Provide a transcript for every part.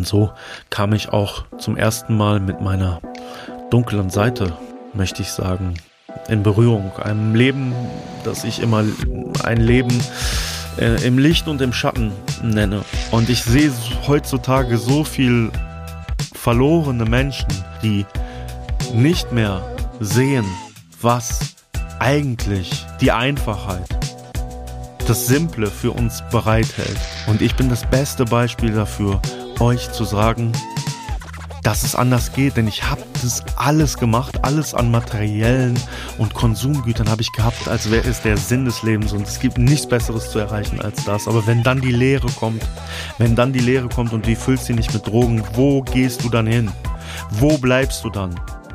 Und so kam ich auch zum ersten Mal mit meiner dunklen Seite, möchte ich sagen, in Berührung. Einem Leben, das ich immer ein Leben äh, im Licht und im Schatten nenne. Und ich sehe heutzutage so viel verlorene Menschen, die nicht mehr sehen, was eigentlich die Einfachheit, das Simple für uns bereithält. Und ich bin das beste Beispiel dafür, euch zu sagen, dass es anders geht, denn ich habe das alles gemacht, alles an materiellen und Konsumgütern habe ich gehabt, als wäre es der Sinn des Lebens und es gibt nichts Besseres zu erreichen als das. Aber wenn dann die Lehre kommt, wenn dann die Lehre kommt und du füllst sie nicht mit Drogen, wo gehst du dann hin? Wo bleibst du dann?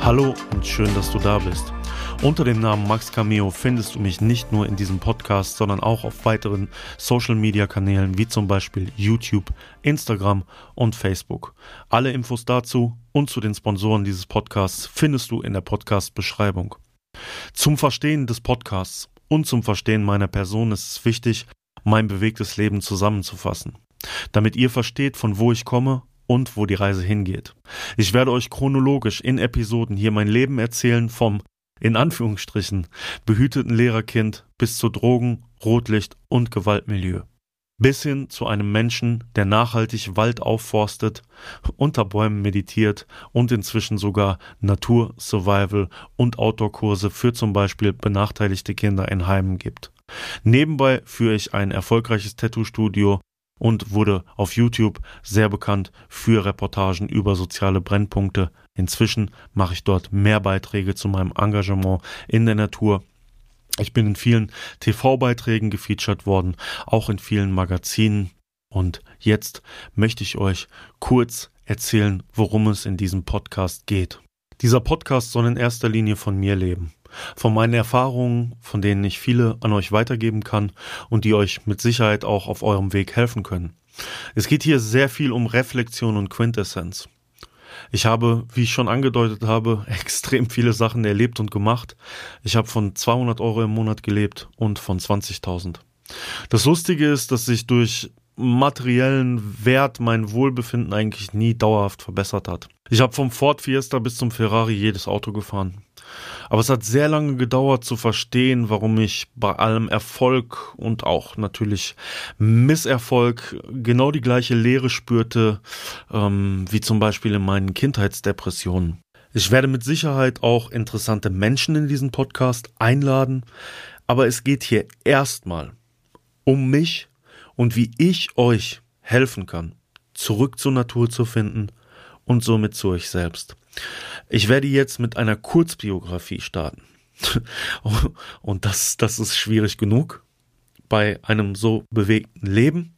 Hallo und schön, dass du da bist. Unter dem Namen Max Cameo findest du mich nicht nur in diesem Podcast, sondern auch auf weiteren Social Media Kanälen wie zum Beispiel YouTube, Instagram und Facebook. Alle Infos dazu und zu den Sponsoren dieses Podcasts findest du in der Podcast-Beschreibung. Zum Verstehen des Podcasts und zum Verstehen meiner Person ist es wichtig, mein bewegtes Leben zusammenzufassen. Damit ihr versteht, von wo ich komme und wo die Reise hingeht. Ich werde euch chronologisch in Episoden hier mein Leben erzählen vom in Anführungsstrichen behüteten Lehrerkind bis zu Drogen, Rotlicht und Gewaltmilieu. Bis hin zu einem Menschen, der nachhaltig Wald aufforstet, unter Bäumen meditiert und inzwischen sogar Natur, Survival und Outdoor-Kurse für zum Beispiel benachteiligte Kinder in Heimen gibt. Nebenbei führe ich ein erfolgreiches Tattoo-Studio und wurde auf YouTube sehr bekannt für Reportagen über soziale Brennpunkte. Inzwischen mache ich dort mehr Beiträge zu meinem Engagement in der Natur. Ich bin in vielen TV-Beiträgen gefeatured worden, auch in vielen Magazinen. Und jetzt möchte ich euch kurz erzählen, worum es in diesem Podcast geht. Dieser Podcast soll in erster Linie von mir leben von meinen Erfahrungen, von denen ich viele an euch weitergeben kann und die euch mit Sicherheit auch auf eurem Weg helfen können. Es geht hier sehr viel um Reflexion und Quintessenz. Ich habe, wie ich schon angedeutet habe, extrem viele Sachen erlebt und gemacht. Ich habe von 200 Euro im Monat gelebt und von 20.000. Das Lustige ist, dass sich durch materiellen Wert mein Wohlbefinden eigentlich nie dauerhaft verbessert hat. Ich habe vom Ford Fiesta bis zum Ferrari jedes Auto gefahren. Aber es hat sehr lange gedauert zu verstehen, warum ich bei allem Erfolg und auch natürlich Misserfolg genau die gleiche Leere spürte, ähm, wie zum Beispiel in meinen Kindheitsdepressionen. Ich werde mit Sicherheit auch interessante Menschen in diesen Podcast einladen, aber es geht hier erstmal um mich und wie ich euch helfen kann, zurück zur Natur zu finden und somit zu euch selbst. Ich werde jetzt mit einer Kurzbiografie starten. Und das, das ist schwierig genug bei einem so bewegten Leben.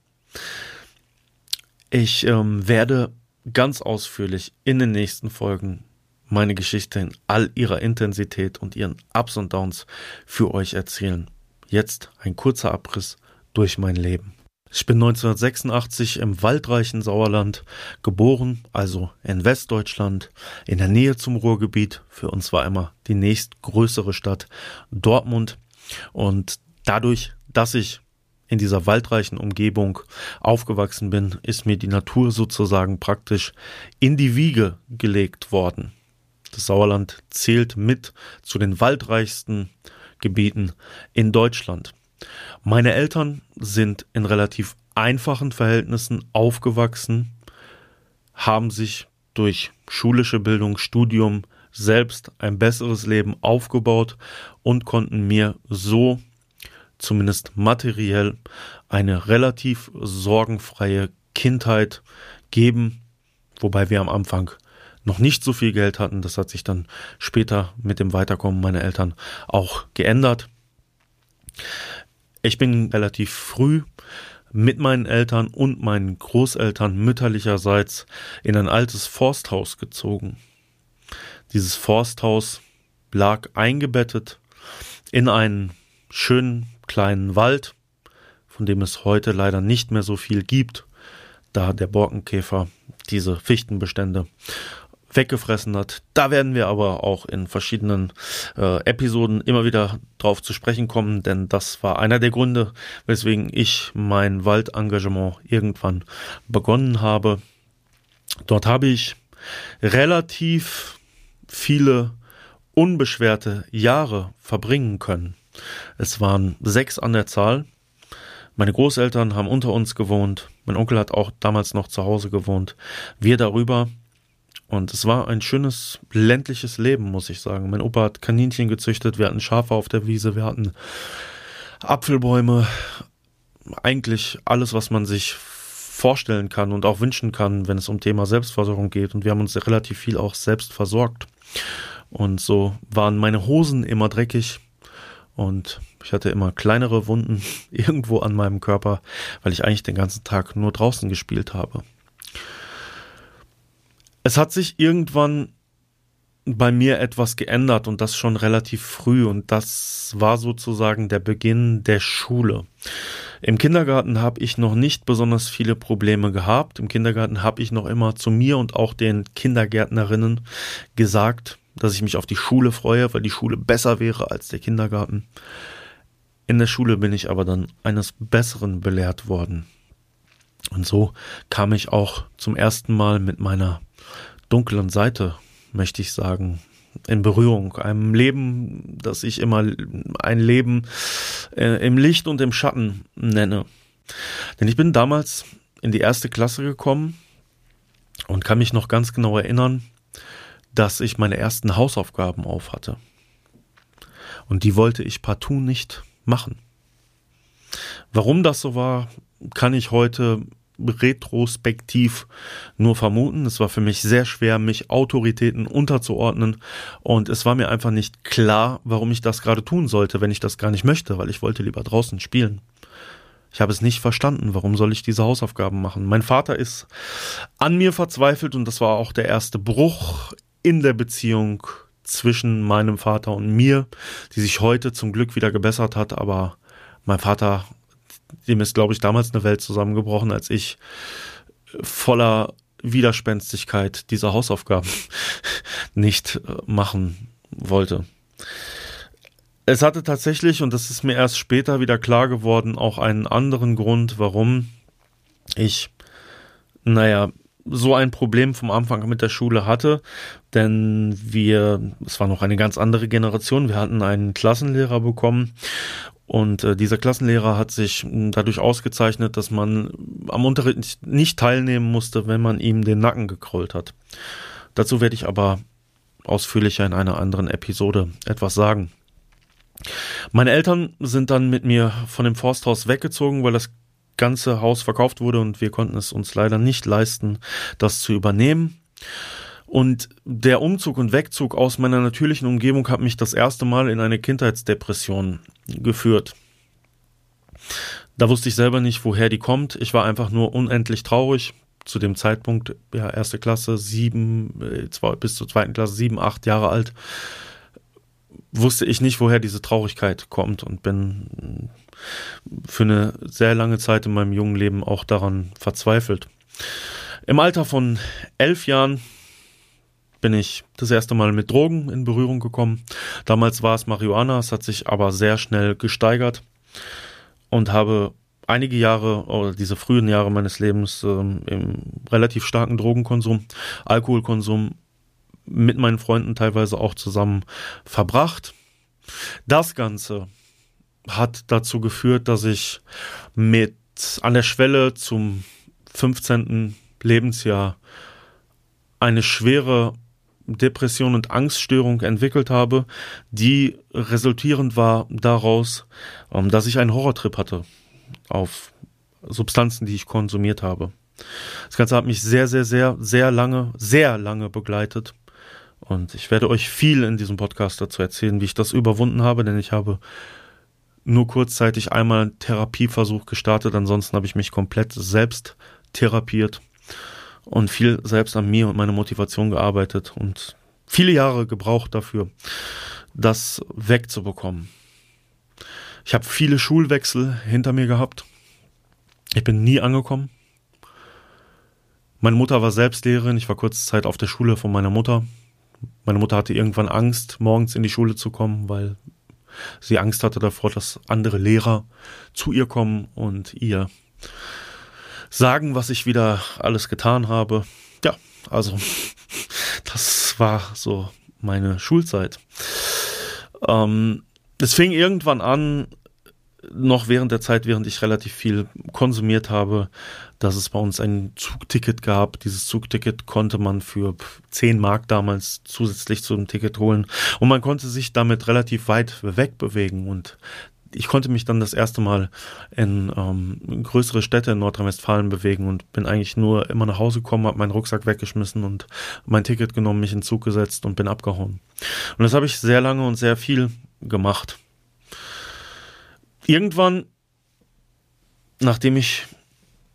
Ich ähm, werde ganz ausführlich in den nächsten Folgen meine Geschichte in all ihrer Intensität und ihren Ups und Downs für euch erzählen. Jetzt ein kurzer Abriss durch mein Leben. Ich bin 1986 im waldreichen Sauerland geboren, also in Westdeutschland, in der Nähe zum Ruhrgebiet. Für uns war immer die nächstgrößere Stadt Dortmund. Und dadurch, dass ich in dieser waldreichen Umgebung aufgewachsen bin, ist mir die Natur sozusagen praktisch in die Wiege gelegt worden. Das Sauerland zählt mit zu den waldreichsten Gebieten in Deutschland. Meine Eltern sind in relativ einfachen Verhältnissen aufgewachsen, haben sich durch schulische Bildung, Studium selbst ein besseres Leben aufgebaut und konnten mir so zumindest materiell eine relativ sorgenfreie Kindheit geben, wobei wir am Anfang noch nicht so viel Geld hatten. Das hat sich dann später mit dem Weiterkommen meiner Eltern auch geändert. Ich bin relativ früh mit meinen Eltern und meinen Großeltern mütterlicherseits in ein altes Forsthaus gezogen. Dieses Forsthaus lag eingebettet in einen schönen kleinen Wald, von dem es heute leider nicht mehr so viel gibt, da der Borkenkäfer diese Fichtenbestände weggefressen hat. Da werden wir aber auch in verschiedenen äh, Episoden immer wieder drauf zu sprechen kommen, denn das war einer der Gründe, weswegen ich mein Waldengagement irgendwann begonnen habe. Dort habe ich relativ viele unbeschwerte Jahre verbringen können. Es waren sechs an der Zahl. Meine Großeltern haben unter uns gewohnt. Mein Onkel hat auch damals noch zu Hause gewohnt. Wir darüber. Und es war ein schönes ländliches Leben, muss ich sagen. Mein Opa hat Kaninchen gezüchtet, wir hatten Schafe auf der Wiese, wir hatten Apfelbäume. Eigentlich alles, was man sich vorstellen kann und auch wünschen kann, wenn es um Thema Selbstversorgung geht. Und wir haben uns relativ viel auch selbst versorgt. Und so waren meine Hosen immer dreckig und ich hatte immer kleinere Wunden irgendwo an meinem Körper, weil ich eigentlich den ganzen Tag nur draußen gespielt habe. Es hat sich irgendwann bei mir etwas geändert und das schon relativ früh und das war sozusagen der Beginn der Schule. Im Kindergarten habe ich noch nicht besonders viele Probleme gehabt. Im Kindergarten habe ich noch immer zu mir und auch den Kindergärtnerinnen gesagt, dass ich mich auf die Schule freue, weil die Schule besser wäre als der Kindergarten. In der Schule bin ich aber dann eines Besseren belehrt worden. Und so kam ich auch zum ersten Mal mit meiner dunklen Seite, möchte ich sagen, in Berührung. Einem Leben, das ich immer ein Leben äh, im Licht und im Schatten nenne. Denn ich bin damals in die erste Klasse gekommen und kann mich noch ganz genau erinnern, dass ich meine ersten Hausaufgaben auf hatte. Und die wollte ich partout nicht machen. Warum das so war, kann ich heute retrospektiv nur vermuten. Es war für mich sehr schwer, mich Autoritäten unterzuordnen und es war mir einfach nicht klar, warum ich das gerade tun sollte, wenn ich das gar nicht möchte, weil ich wollte lieber draußen spielen. Ich habe es nicht verstanden, warum soll ich diese Hausaufgaben machen. Mein Vater ist an mir verzweifelt und das war auch der erste Bruch in der Beziehung zwischen meinem Vater und mir, die sich heute zum Glück wieder gebessert hat, aber mein Vater, dem ist, glaube ich, damals eine Welt zusammengebrochen, als ich voller Widerspenstigkeit diese Hausaufgaben nicht äh, machen wollte. Es hatte tatsächlich, und das ist mir erst später wieder klar geworden, auch einen anderen Grund, warum ich, naja, so ein Problem vom Anfang mit der Schule hatte, denn wir, es war noch eine ganz andere Generation, wir hatten einen Klassenlehrer bekommen und äh, dieser Klassenlehrer hat sich dadurch ausgezeichnet, dass man am Unterricht nicht teilnehmen musste, wenn man ihm den Nacken gekrollt hat. Dazu werde ich aber ausführlicher in einer anderen Episode etwas sagen. Meine Eltern sind dann mit mir von dem Forsthaus weggezogen, weil das ganze Haus verkauft wurde und wir konnten es uns leider nicht leisten, das zu übernehmen. Und der Umzug und Wegzug aus meiner natürlichen Umgebung hat mich das erste Mal in eine Kindheitsdepression geführt. Da wusste ich selber nicht, woher die kommt. Ich war einfach nur unendlich traurig. Zu dem Zeitpunkt, ja, erste Klasse, sieben, äh, zwei, bis zur zweiten Klasse, sieben, acht Jahre alt, wusste ich nicht, woher diese Traurigkeit kommt und bin für eine sehr lange Zeit in meinem jungen Leben auch daran verzweifelt. Im Alter von elf Jahren bin ich das erste Mal mit Drogen in Berührung gekommen. Damals war es Marihuana, es hat sich aber sehr schnell gesteigert und habe einige Jahre oder diese frühen Jahre meines Lebens ähm, im relativ starken Drogenkonsum, Alkoholkonsum mit meinen Freunden teilweise auch zusammen verbracht. Das Ganze hat dazu geführt, dass ich mit an der Schwelle zum 15. Lebensjahr eine schwere Depression und Angststörung entwickelt habe, die resultierend war daraus, ähm, dass ich einen Horrortrip hatte auf Substanzen, die ich konsumiert habe. Das Ganze hat mich sehr, sehr, sehr, sehr lange, sehr lange begleitet. Und ich werde euch viel in diesem Podcast dazu erzählen, wie ich das überwunden habe, denn ich habe nur kurzzeitig einmal einen Therapieversuch gestartet, ansonsten habe ich mich komplett selbst therapiert und viel selbst an mir und meiner Motivation gearbeitet und viele Jahre gebraucht dafür, das wegzubekommen. Ich habe viele Schulwechsel hinter mir gehabt. Ich bin nie angekommen. Meine Mutter war selbst Lehrerin. Ich war kurze Zeit auf der Schule von meiner Mutter. Meine Mutter hatte irgendwann Angst, morgens in die Schule zu kommen, weil sie Angst hatte davor, dass andere Lehrer zu ihr kommen und ihr sagen, was ich wieder alles getan habe. Ja, also das war so meine Schulzeit. Ähm, es fing irgendwann an, noch während der Zeit, während ich relativ viel konsumiert habe, dass es bei uns ein Zugticket gab. Dieses Zugticket konnte man für 10 Mark damals zusätzlich zu dem Ticket holen und man konnte sich damit relativ weit wegbewegen und ich konnte mich dann das erste Mal in ähm, größere Städte in Nordrhein-Westfalen bewegen und bin eigentlich nur immer nach Hause gekommen, habe meinen Rucksack weggeschmissen und mein Ticket genommen, mich in den Zug gesetzt und bin abgehauen. Und das habe ich sehr lange und sehr viel gemacht. Irgendwann, nachdem ich,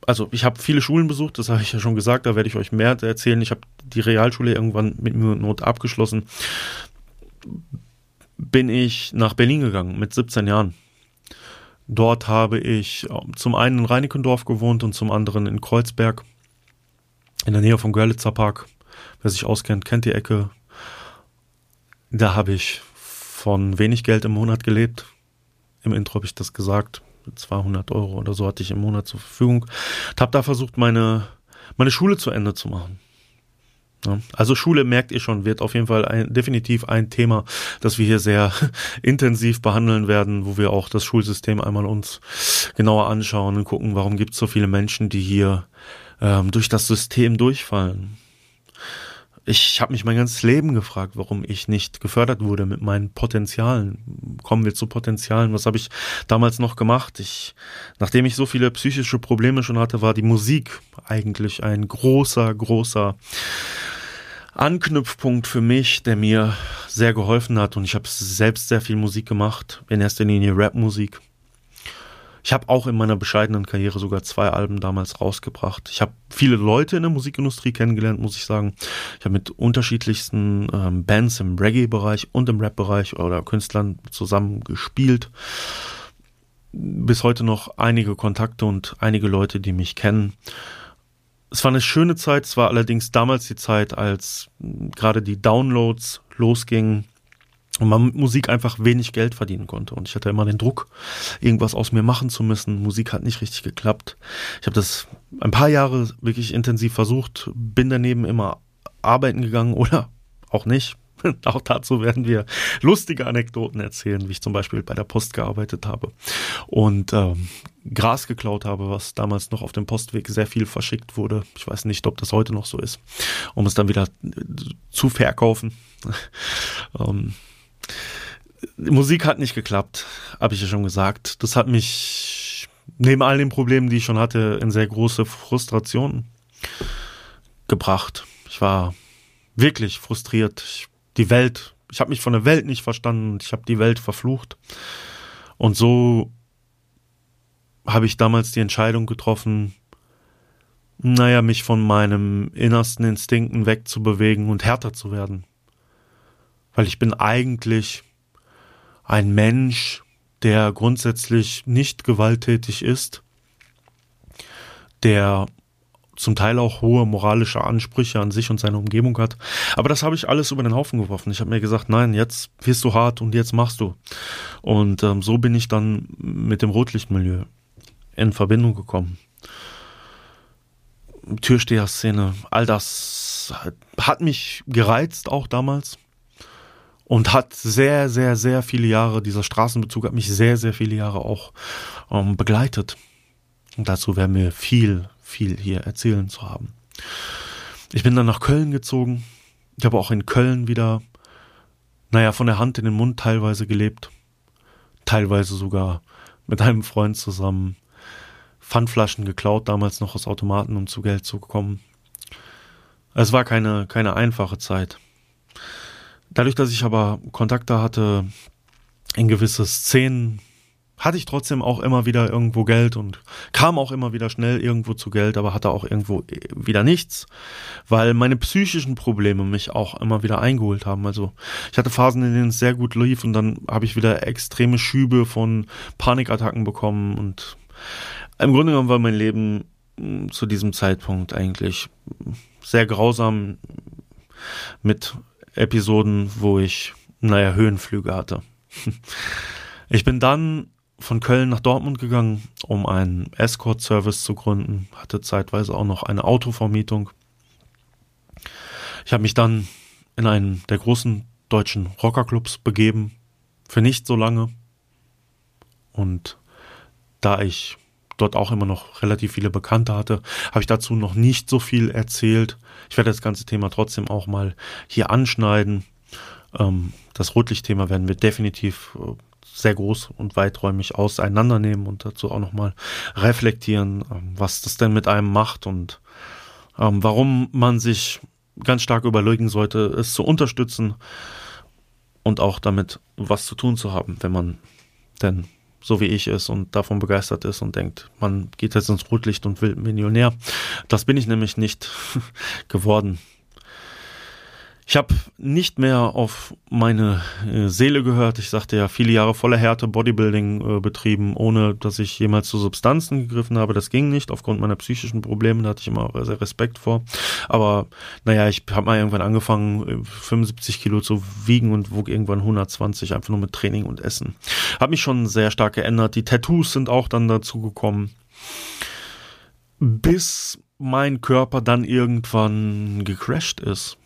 also ich habe viele Schulen besucht, das habe ich ja schon gesagt, da werde ich euch mehr erzählen. Ich habe die Realschule irgendwann mit Mühe und Not abgeschlossen. Bin ich nach Berlin gegangen mit 17 Jahren. Dort habe ich ähm, zum einen in Reinickendorf gewohnt und zum anderen in Kreuzberg, in der Nähe vom Görlitzer Park. Wer sich auskennt, kennt die Ecke. Da habe ich von wenig Geld im Monat gelebt. Im Intro habe ich das gesagt. 200 Euro oder so hatte ich im Monat zur Verfügung. Und habe da versucht, meine, meine Schule zu Ende zu machen. Also Schule, merkt ihr schon, wird auf jeden Fall ein, definitiv ein Thema, das wir hier sehr intensiv behandeln werden, wo wir auch das Schulsystem einmal uns genauer anschauen und gucken, warum gibt es so viele Menschen, die hier ähm, durch das System durchfallen ich habe mich mein ganzes Leben gefragt, warum ich nicht gefördert wurde mit meinen Potenzialen. Kommen wir zu Potenzialen. Was habe ich damals noch gemacht? Ich, nachdem ich so viele psychische Probleme schon hatte, war die Musik eigentlich ein großer, großer Anknüpfpunkt für mich, der mir sehr geholfen hat. Und ich habe selbst sehr viel Musik gemacht, in erster Linie Rapmusik. Ich habe auch in meiner bescheidenen Karriere sogar zwei Alben damals rausgebracht. Ich habe viele Leute in der Musikindustrie kennengelernt, muss ich sagen. Ich habe mit unterschiedlichsten ähm, Bands im Reggae-Bereich und im Rap-Bereich oder Künstlern zusammen gespielt. Bis heute noch einige Kontakte und einige Leute, die mich kennen. Es war eine schöne Zeit, es war allerdings damals die Zeit, als gerade die Downloads losgingen und man mit Musik einfach wenig Geld verdienen konnte. Und ich hatte immer den Druck, irgendwas aus mir machen zu müssen. Musik hat nicht richtig geklappt. Ich habe das ein paar Jahre wirklich intensiv versucht, bin daneben immer arbeiten gegangen oder auch nicht. Auch dazu werden wir lustige Anekdoten erzählen, wie ich zum Beispiel bei der Post gearbeitet habe und ähm, Gras geklaut habe, was damals noch auf dem Postweg sehr viel verschickt wurde. Ich weiß nicht, ob das heute noch so ist, um es dann wieder zu verkaufen. ähm, Musik hat nicht geklappt, habe ich ja schon gesagt. Das hat mich neben all den Problemen, die ich schon hatte, in sehr große Frustration gebracht. Ich war wirklich frustriert. Ich, die Welt, ich habe mich von der Welt nicht verstanden. Ich habe die Welt verflucht. Und so habe ich damals die Entscheidung getroffen, naja, mich von meinem innersten Instinkten wegzubewegen und härter zu werden. Weil ich bin eigentlich ein Mensch, der grundsätzlich nicht gewalttätig ist, der zum Teil auch hohe moralische Ansprüche an sich und seine Umgebung hat. Aber das habe ich alles über den Haufen geworfen. Ich habe mir gesagt, nein, jetzt wirst du hart und jetzt machst du. Und ähm, so bin ich dann mit dem Rotlichtmilieu in Verbindung gekommen. Türsteher-Szene, all das hat mich gereizt auch damals und hat sehr, sehr, sehr viele Jahre, dieser Straßenbezug hat mich sehr, sehr viele Jahre auch ähm, begleitet. Und dazu werden wir viel, viel hier erzählen zu haben. Ich bin dann nach Köln gezogen. Ich habe auch in Köln wieder, naja, von der Hand in den Mund teilweise gelebt. Teilweise sogar mit einem Freund zusammen Pfandflaschen geklaut, damals noch aus Automaten, um zu Geld zu kommen. Es war keine, keine einfache Zeit. Dadurch, dass ich aber Kontakte hatte in gewisse Szenen, hatte ich trotzdem auch immer wieder irgendwo Geld und kam auch immer wieder schnell irgendwo zu Geld, aber hatte auch irgendwo äh, wieder nichts, weil meine psychischen Probleme mich auch immer wieder eingeholt haben. Also ich hatte Phasen, in denen es sehr gut lief und dann habe ich wieder extreme Schübe von Panikattacken bekommen und im Grunde genommen war mein Leben hm, zu diesem Zeitpunkt eigentlich sehr grausam mit Episoden, wo ich, naja, Höhenflüge hatte. Ich bin dann von Köln nach Dortmund gegangen, um einen Escort-Service zu gründen, hatte zeitweise auch noch eine Autovermietung. Ich habe mich dann in einen der großen deutschen Rockerclubs begeben, für nicht so lange. Und da ich dort auch immer noch relativ viele Bekannte hatte, habe ich dazu noch nicht so viel erzählt. Ich werde das ganze Thema trotzdem auch mal hier anschneiden. Ähm, das Rotlichtthema werden wir definitiv äh, sehr groß und weiträumig auseinandernehmen und dazu auch nochmal reflektieren, ähm, was das denn mit einem macht und ähm, warum man sich ganz stark überlegen sollte, es zu unterstützen und auch damit was zu tun zu haben, wenn man denn so wie ich ist und davon begeistert ist und denkt, man geht jetzt ins Rotlicht und will Millionär. Das bin ich nämlich nicht geworden. Ich habe nicht mehr auf meine äh, Seele gehört. Ich sagte ja, viele Jahre voller Härte Bodybuilding äh, betrieben, ohne dass ich jemals zu Substanzen gegriffen habe. Das ging nicht, aufgrund meiner psychischen Probleme. Da hatte ich immer sehr Respekt vor. Aber naja, ich habe mal irgendwann angefangen, 75 äh, Kilo zu wiegen und wog irgendwann 120, einfach nur mit Training und Essen. Habe mich schon sehr stark geändert. Die Tattoos sind auch dann dazu gekommen. Bis mein Körper dann irgendwann gecrashed ist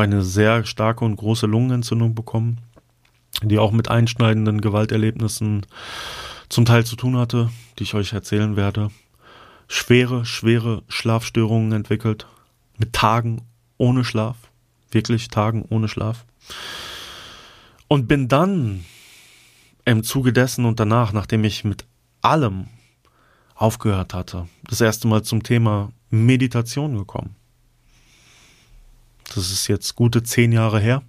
eine sehr starke und große Lungenentzündung bekommen, die auch mit einschneidenden Gewalterlebnissen zum Teil zu tun hatte, die ich euch erzählen werde. Schwere, schwere Schlafstörungen entwickelt, mit Tagen ohne Schlaf, wirklich Tagen ohne Schlaf. Und bin dann im Zuge dessen und danach, nachdem ich mit allem aufgehört hatte, das erste Mal zum Thema Meditation gekommen. Das ist jetzt gute zehn Jahre her.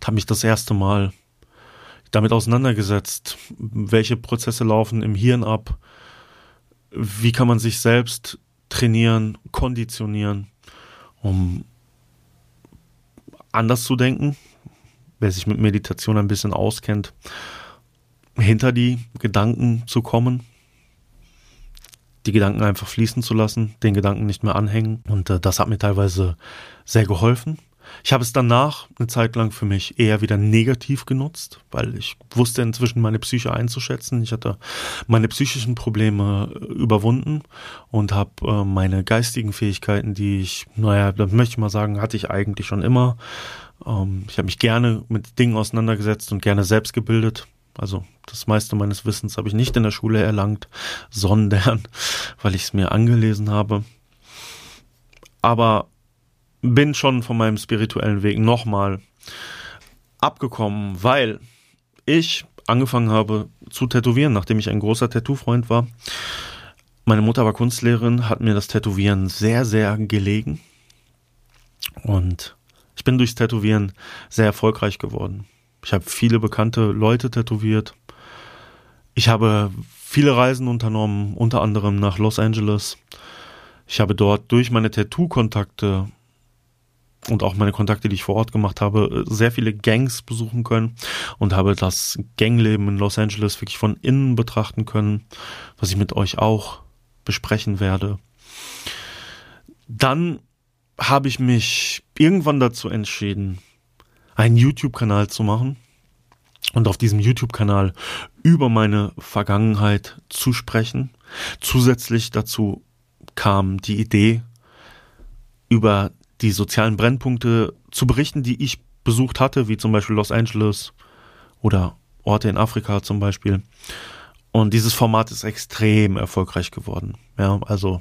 Da habe mich das erste Mal damit auseinandergesetzt, welche Prozesse laufen im Hirn ab, wie kann man sich selbst trainieren, konditionieren, um anders zu denken, wer sich mit Meditation ein bisschen auskennt, hinter die Gedanken zu kommen, die Gedanken einfach fließen zu lassen, den Gedanken nicht mehr anhängen. Und äh, das hat mir teilweise sehr geholfen. Ich habe es danach eine Zeit lang für mich eher wieder negativ genutzt, weil ich wusste inzwischen meine Psyche einzuschätzen. Ich hatte meine psychischen Probleme äh, überwunden und habe äh, meine geistigen Fähigkeiten, die ich, naja, da möchte ich mal sagen, hatte ich eigentlich schon immer. Ähm, ich habe mich gerne mit Dingen auseinandergesetzt und gerne selbst gebildet. Also das meiste meines Wissens habe ich nicht in der Schule erlangt, sondern weil ich es mir angelesen habe. Aber bin schon von meinem spirituellen Weg nochmal abgekommen, weil ich angefangen habe zu tätowieren, nachdem ich ein großer Tattoo-Freund war. Meine Mutter war Kunstlehrerin, hat mir das Tätowieren sehr, sehr gelegen. Und ich bin durchs Tätowieren sehr erfolgreich geworden. Ich habe viele bekannte Leute tätowiert. Ich habe viele Reisen unternommen, unter anderem nach Los Angeles. Ich habe dort durch meine Tattoo-Kontakte und auch meine Kontakte, die ich vor Ort gemacht habe, sehr viele Gangs besuchen können und habe das Gangleben in Los Angeles wirklich von innen betrachten können, was ich mit euch auch besprechen werde. Dann habe ich mich irgendwann dazu entschieden, einen YouTube-Kanal zu machen und auf diesem YouTube-Kanal über meine Vergangenheit zu sprechen. Zusätzlich dazu kam die Idee, über die sozialen Brennpunkte zu berichten, die ich besucht hatte, wie zum Beispiel Los Angeles oder Orte in Afrika zum Beispiel. Und dieses Format ist extrem erfolgreich geworden. Ja, also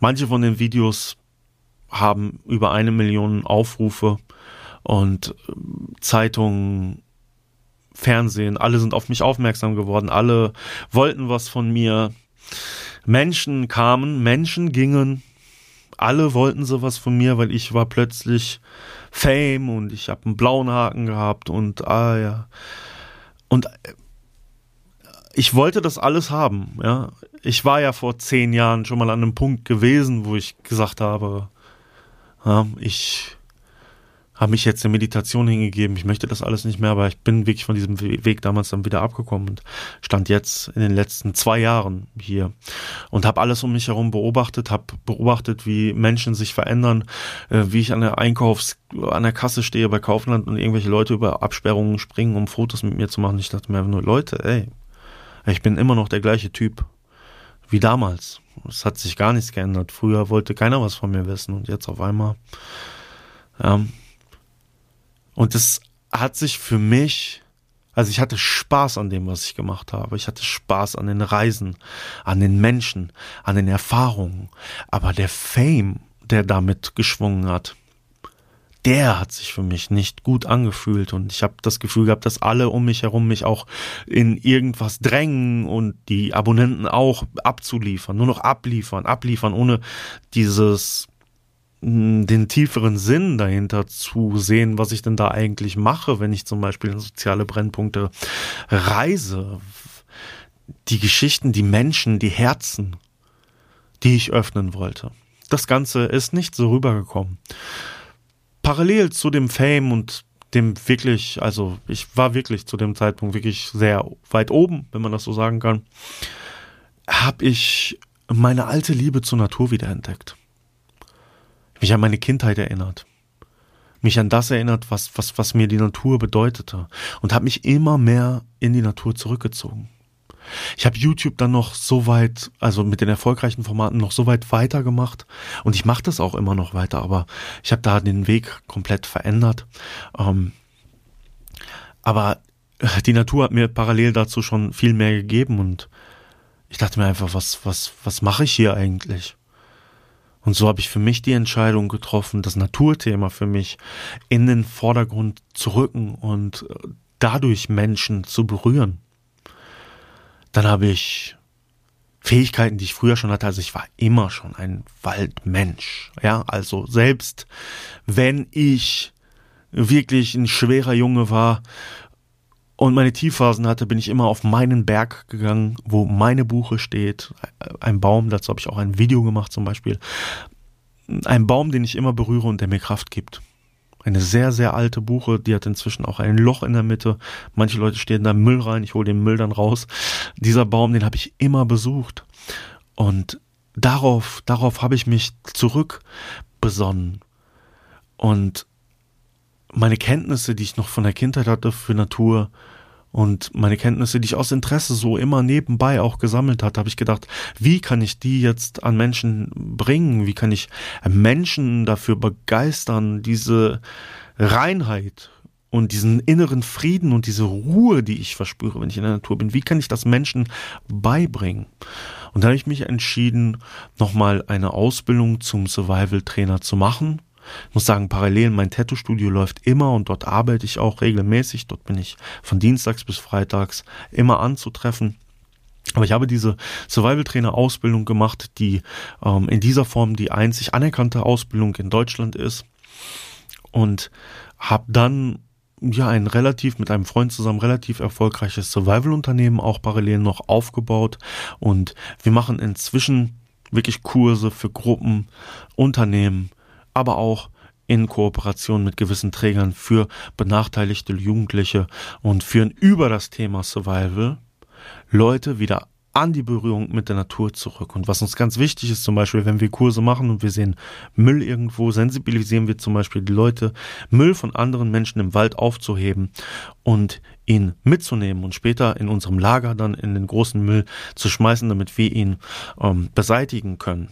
manche von den Videos haben über eine Million Aufrufe und ähm, Zeitungen, Fernsehen, alle sind auf mich aufmerksam geworden, alle wollten was von mir. Menschen kamen, Menschen gingen, alle wollten sowas von mir, weil ich war plötzlich Fame und ich habe einen blauen Haken gehabt und ah ja. Und ich wollte das alles haben, ja. Ich war ja vor zehn Jahren schon mal an einem Punkt gewesen, wo ich gesagt habe, ja, ich habe mich jetzt der Meditation hingegeben. Ich möchte das alles nicht mehr, aber ich bin wirklich von diesem Weg damals dann wieder abgekommen und stand jetzt in den letzten zwei Jahren hier und habe alles um mich herum beobachtet, habe beobachtet, wie Menschen sich verändern, äh, wie ich an der Einkaufs an der Kasse stehe bei Kaufland und irgendwelche Leute über Absperrungen springen, um Fotos mit mir zu machen. Ich dachte mir nur, Leute, ey, ich bin immer noch der gleiche Typ wie damals. Es hat sich gar nichts geändert. Früher wollte keiner was von mir wissen und jetzt auf einmal. Ja. Und es hat sich für mich, also ich hatte Spaß an dem, was ich gemacht habe. Ich hatte Spaß an den Reisen, an den Menschen, an den Erfahrungen. Aber der Fame, der damit geschwungen hat, der hat sich für mich nicht gut angefühlt und ich habe das Gefühl gehabt, dass alle um mich herum mich auch in irgendwas drängen und die Abonnenten auch abzuliefern, nur noch abliefern, abliefern, ohne dieses den tieferen Sinn dahinter zu sehen, was ich denn da eigentlich mache, wenn ich zum Beispiel in soziale Brennpunkte reise. Die Geschichten, die Menschen, die Herzen, die ich öffnen wollte. Das Ganze ist nicht so rübergekommen parallel zu dem Fame und dem wirklich, also ich war wirklich zu dem Zeitpunkt wirklich sehr weit oben, wenn man das so sagen kann, habe ich meine alte Liebe zur Natur wiederentdeckt. Mich an meine Kindheit erinnert. Mich an das erinnert, was, was, was mir die Natur bedeutete. Und habe mich immer mehr in die Natur zurückgezogen. Ich habe YouTube dann noch so weit, also mit den erfolgreichen Formaten noch so weit weitergemacht und ich mache das auch immer noch weiter, aber ich habe da den Weg komplett verändert. Ähm, aber die Natur hat mir parallel dazu schon viel mehr gegeben und ich dachte mir einfach, was, was, was mache ich hier eigentlich? Und so habe ich für mich die Entscheidung getroffen, das Naturthema für mich in den Vordergrund zu rücken und dadurch Menschen zu berühren. Dann habe ich Fähigkeiten, die ich früher schon hatte. Also ich war immer schon ein Waldmensch. Ja, also selbst wenn ich wirklich ein schwerer Junge war und meine Tiefphasen hatte, bin ich immer auf meinen Berg gegangen, wo meine Buche steht. Ein Baum, dazu habe ich auch ein Video gemacht zum Beispiel. Ein Baum, den ich immer berühre und der mir Kraft gibt. Eine sehr, sehr alte Buche, die hat inzwischen auch ein Loch in der Mitte. Manche Leute stehen da Müll rein, ich hole den Müll dann raus. Dieser Baum, den habe ich immer besucht. Und darauf, darauf habe ich mich zurückbesonnen. Und meine Kenntnisse, die ich noch von der Kindheit hatte für Natur, und meine Kenntnisse, die ich aus Interesse so immer nebenbei auch gesammelt hatte, habe ich gedacht, wie kann ich die jetzt an Menschen bringen? Wie kann ich Menschen dafür begeistern, diese Reinheit und diesen inneren Frieden und diese Ruhe, die ich verspüre, wenn ich in der Natur bin, wie kann ich das Menschen beibringen? Und da habe ich mich entschieden, nochmal eine Ausbildung zum Survival Trainer zu machen ich muss sagen, parallel mein Tattoo-Studio läuft immer und dort arbeite ich auch regelmäßig. Dort bin ich von Dienstags bis Freitags immer anzutreffen. Aber ich habe diese Survival-Trainer-Ausbildung gemacht, die ähm, in dieser Form die einzig anerkannte Ausbildung in Deutschland ist. Und habe dann ja ein relativ mit einem Freund zusammen relativ erfolgreiches Survival-Unternehmen auch parallel noch aufgebaut. Und wir machen inzwischen wirklich Kurse für Gruppen, Unternehmen, aber auch in Kooperation mit gewissen Trägern für benachteiligte Jugendliche und führen über das Thema Survival Leute wieder an die Berührung mit der Natur zurück. Und was uns ganz wichtig ist, zum Beispiel, wenn wir Kurse machen und wir sehen Müll irgendwo, sensibilisieren wir zum Beispiel die Leute, Müll von anderen Menschen im Wald aufzuheben und ihn mitzunehmen und später in unserem Lager dann in den großen Müll zu schmeißen, damit wir ihn ähm, beseitigen können.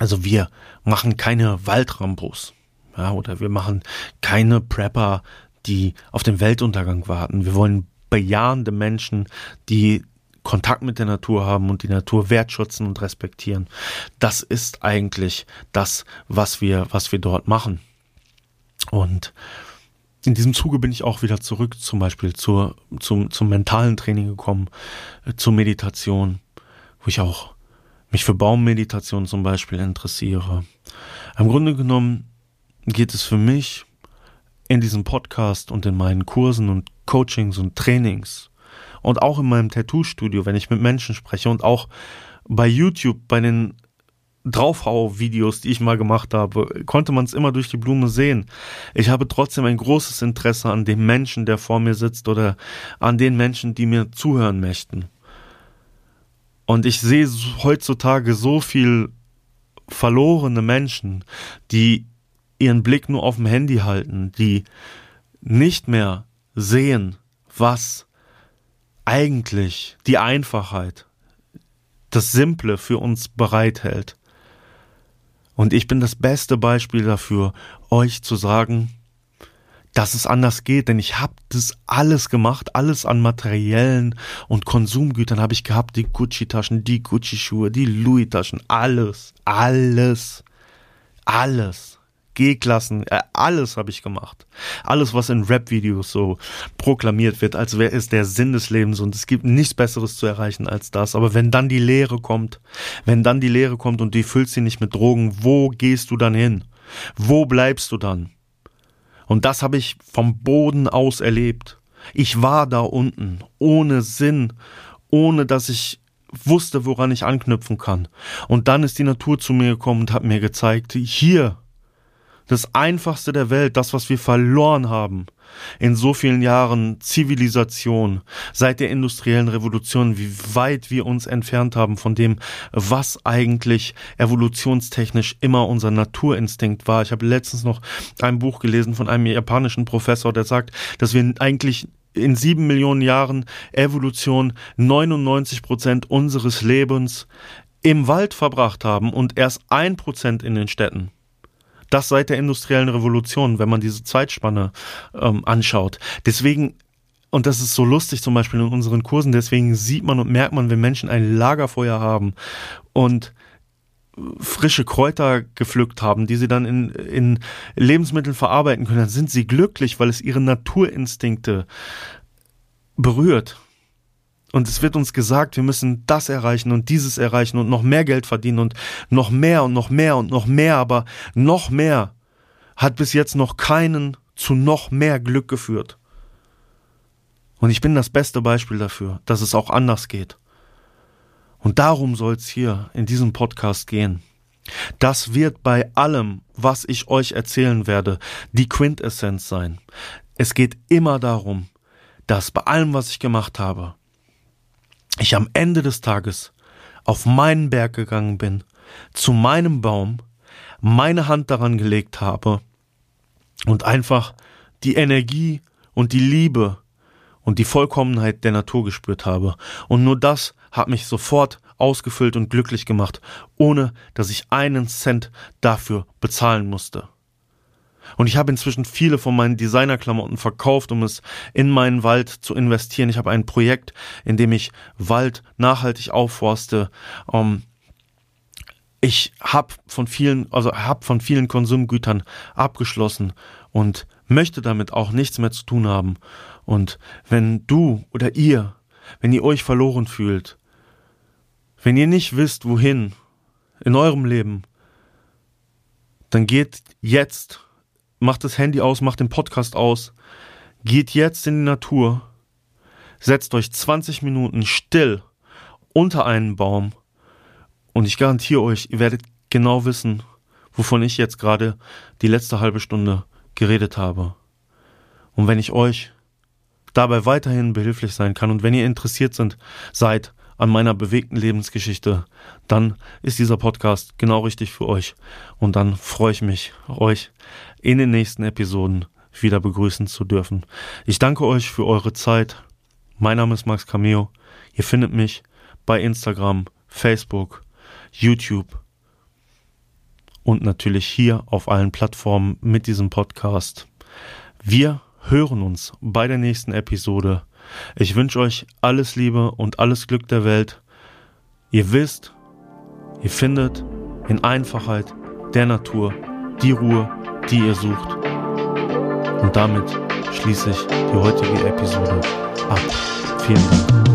Also wir machen keine Waldrambos, ja, oder wir machen keine Prepper, die auf den Weltuntergang warten. Wir wollen bejahende Menschen, die Kontakt mit der Natur haben und die Natur wertschätzen und respektieren. Das ist eigentlich das, was wir, was wir dort machen. Und in diesem Zuge bin ich auch wieder zurück, zum Beispiel zur, zum, zum mentalen Training gekommen, äh, zur Meditation, wo ich auch mich für Baummeditation zum Beispiel interessiere. Im Grunde genommen geht es für mich in diesem Podcast und in meinen Kursen und Coachings und Trainings Und auch in meinem Tattoo-Studio, wenn ich mit Menschen spreche und auch bei YouTube, bei den Draufhau-Videos, die ich mal gemacht habe, konnte man es immer durch die Blume sehen. Ich habe trotzdem ein großes Interesse an dem Menschen, der vor mir sitzt oder an den Menschen, die mir zuhören möchten. Und ich sehe heutzutage so viel verlorene Menschen, die ihren Blick nur auf dem Handy halten, die nicht mehr sehen, was eigentlich die Einfachheit, das Simple für uns bereithält. Und ich bin das beste Beispiel dafür, euch zu sagen, dass es anders geht, denn ich habe das alles gemacht, alles an materiellen und Konsumgütern habe ich gehabt, die Gucci-Taschen, die Gucci-Schuhe, die Louis-Taschen, alles, alles, alles. G-Klassen, äh, alles habe ich gemacht. Alles, was in Rap-Videos so proklamiert wird, als wäre es der Sinn des Lebens und es gibt nichts Besseres zu erreichen als das. Aber wenn dann die Lehre kommt, wenn dann die Lehre kommt und die füllst sie nicht mit Drogen, wo gehst du dann hin? Wo bleibst du dann? Und das habe ich vom Boden aus erlebt. Ich war da unten, ohne Sinn, ohne dass ich wusste, woran ich anknüpfen kann. Und dann ist die Natur zu mir gekommen und hat mir gezeigt, hier, das Einfachste der Welt, das, was wir verloren haben in so vielen Jahren Zivilisation, seit der industriellen Revolution, wie weit wir uns entfernt haben von dem, was eigentlich evolutionstechnisch immer unser Naturinstinkt war. Ich habe letztens noch ein Buch gelesen von einem japanischen Professor, der sagt, dass wir eigentlich in sieben Millionen Jahren Evolution 99 Prozent unseres Lebens im Wald verbracht haben und erst ein Prozent in den Städten. Das seit der industriellen Revolution, wenn man diese Zeitspanne ähm, anschaut. Deswegen und das ist so lustig zum Beispiel in unseren Kursen. Deswegen sieht man und merkt man, wenn Menschen ein Lagerfeuer haben und frische Kräuter gepflückt haben, die sie dann in, in Lebensmitteln verarbeiten können, dann sind sie glücklich, weil es ihre Naturinstinkte berührt. Und es wird uns gesagt, wir müssen das erreichen und dieses erreichen und noch mehr Geld verdienen und noch mehr und noch mehr und noch mehr, aber noch mehr hat bis jetzt noch keinen zu noch mehr Glück geführt. Und ich bin das beste Beispiel dafür, dass es auch anders geht. Und darum soll es hier in diesem Podcast gehen. Das wird bei allem, was ich euch erzählen werde, die Quintessenz sein. Es geht immer darum, dass bei allem, was ich gemacht habe, ich am Ende des Tages auf meinen Berg gegangen bin, zu meinem Baum, meine Hand daran gelegt habe und einfach die Energie und die Liebe und die Vollkommenheit der Natur gespürt habe. Und nur das hat mich sofort ausgefüllt und glücklich gemacht, ohne dass ich einen Cent dafür bezahlen musste. Und ich habe inzwischen viele von meinen Designerklamotten verkauft, um es in meinen Wald zu investieren. Ich habe ein Projekt, in dem ich Wald nachhaltig aufforste. Um, ich habe von vielen, also habe von vielen Konsumgütern abgeschlossen und möchte damit auch nichts mehr zu tun haben. Und wenn du oder ihr, wenn ihr euch verloren fühlt, wenn ihr nicht wisst, wohin in eurem Leben, dann geht jetzt macht das Handy aus, macht den Podcast aus, geht jetzt in die Natur, setzt euch 20 Minuten still unter einen Baum und ich garantiere euch, ihr werdet genau wissen, wovon ich jetzt gerade die letzte halbe Stunde geredet habe. Und wenn ich euch dabei weiterhin behilflich sein kann und wenn ihr interessiert sind, seid an meiner bewegten Lebensgeschichte, dann ist dieser Podcast genau richtig für euch. Und dann freue ich mich, euch in den nächsten Episoden wieder begrüßen zu dürfen. Ich danke euch für eure Zeit. Mein Name ist Max Cameo. Ihr findet mich bei Instagram, Facebook, YouTube und natürlich hier auf allen Plattformen mit diesem Podcast. Wir hören uns bei der nächsten Episode. Ich wünsche euch alles Liebe und alles Glück der Welt. Ihr wisst, ihr findet in Einfachheit der Natur die Ruhe, die ihr sucht. Und damit schließe ich die heutige Episode ab. Vielen Dank.